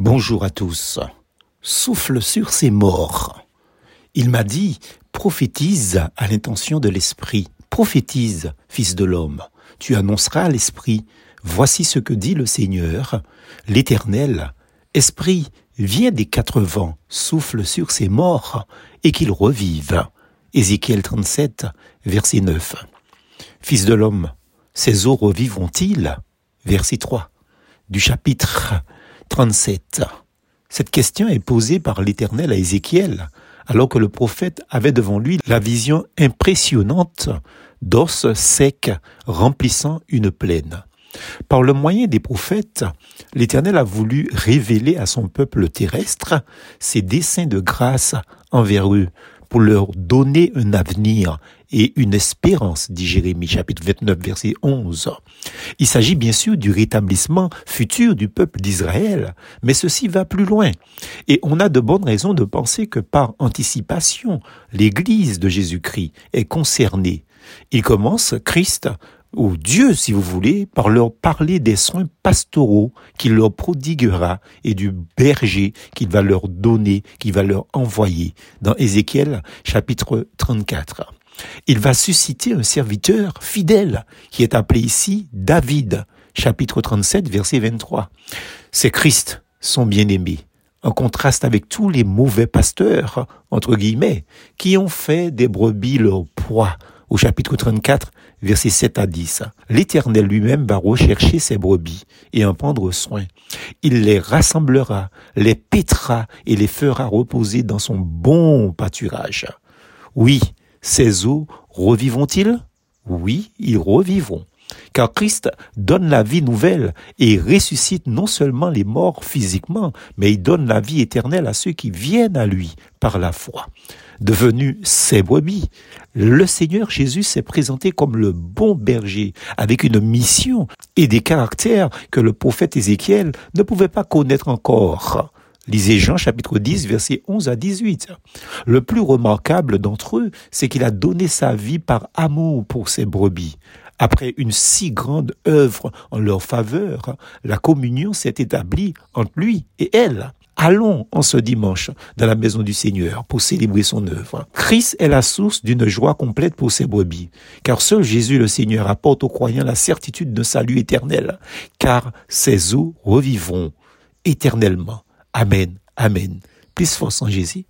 Bonjour à tous. Souffle sur ces morts. Il m'a dit, prophétise à l'intention de l'Esprit. Prophétise, fils de l'homme. Tu annonceras à l'Esprit, voici ce que dit le Seigneur, l'Éternel. Esprit, viens des quatre vents, souffle sur ces morts, et qu'ils revivent. Ézéchiel 37, verset 9. Fils de l'homme, ces eaux revivront-ils? Verset 3 du chapitre 37. Cette question est posée par l'Éternel à Ézéchiel, alors que le prophète avait devant lui la vision impressionnante d'os secs remplissant une plaine. Par le moyen des prophètes, l'Éternel a voulu révéler à son peuple terrestre ses desseins de grâce envers eux pour leur donner un avenir et une espérance, dit Jérémie chapitre 29 verset 11. Il s'agit bien sûr du rétablissement futur du peuple d'Israël, mais ceci va plus loin. Et on a de bonnes raisons de penser que par anticipation, l'Église de Jésus-Christ est concernée. Il commence, Christ, ou Dieu, si vous voulez, par leur parler des soins pastoraux qu'il leur prodiguera et du berger qu'il va leur donner, qu'il va leur envoyer dans Ézéchiel chapitre 34. Il va susciter un serviteur fidèle qui est appelé ici David, chapitre 37, verset 23. C'est Christ, son bien-aimé, en contraste avec tous les mauvais pasteurs, entre guillemets, qui ont fait des brebis leur poids, au chapitre 34, versets 7 à 10. L'Éternel lui-même va rechercher ses brebis et en prendre soin. Il les rassemblera, les pétera et les fera reposer dans son bon pâturage. Oui, ces eaux revivront-ils? Oui, ils revivront. Car Christ donne la vie nouvelle et ressuscite non seulement les morts physiquement, mais il donne la vie éternelle à ceux qui viennent à lui par la foi. Devenu ses brebis, le Seigneur Jésus s'est présenté comme le bon berger, avec une mission et des caractères que le prophète Ézéchiel ne pouvait pas connaître encore. Lisez Jean chapitre 10, versets 11 à 18. Le plus remarquable d'entre eux, c'est qu'il a donné sa vie par amour pour ses brebis. Après une si grande œuvre en leur faveur, la communion s'est établie entre lui et elle. Allons en ce dimanche dans la maison du Seigneur pour célébrer son œuvre. Christ est la source d'une joie complète pour ses brebis, car seul Jésus le Seigneur apporte aux croyants la certitude d'un salut éternel, car ses eaux revivront éternellement. Amen. Amen. Plus force en Jésus.